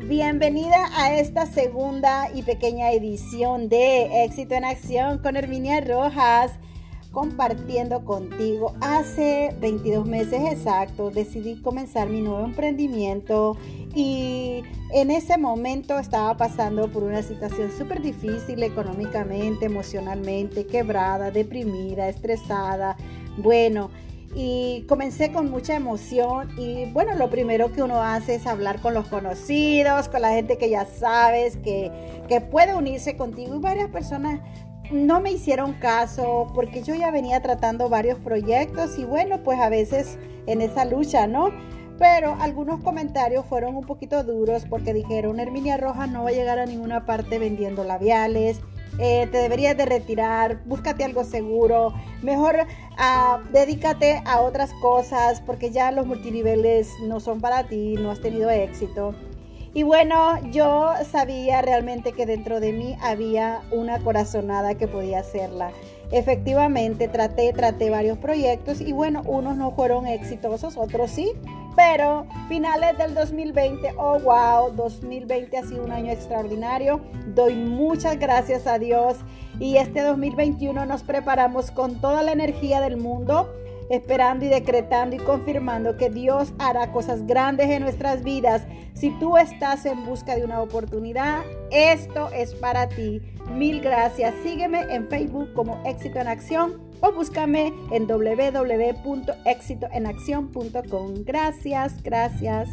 bienvenida a esta segunda y pequeña edición de Éxito en Acción con Herminia Rojas, compartiendo contigo. Hace 22 meses exactos decidí comenzar mi nuevo emprendimiento y en ese momento estaba pasando por una situación súper difícil económicamente, emocionalmente, quebrada, deprimida, estresada. Bueno, y comencé con mucha emoción y bueno, lo primero que uno hace es hablar con los conocidos, con la gente que ya sabes que, que puede unirse contigo y varias personas no me hicieron caso porque yo ya venía tratando varios proyectos y bueno, pues a veces en esa lucha, ¿no? Pero algunos comentarios fueron un poquito duros porque dijeron, Herminia Roja no va a llegar a ninguna parte vendiendo labiales, eh, te deberías de retirar, búscate algo seguro, mejor uh, dedícate a otras cosas porque ya los multiniveles no son para ti, no has tenido éxito. Y bueno, yo sabía realmente que dentro de mí había una corazonada que podía hacerla. Efectivamente, traté, traté varios proyectos y bueno, unos no fueron exitosos, otros sí. Pero finales del 2020, oh wow, 2020 ha sido un año extraordinario. Doy muchas gracias a Dios y este 2021 nos preparamos con toda la energía del mundo esperando y decretando y confirmando que Dios hará cosas grandes en nuestras vidas. Si tú estás en busca de una oportunidad, esto es para ti. Mil gracias. Sígueme en Facebook como Éxito en Acción o búscame en www.exitoenacción.com. Gracias, gracias.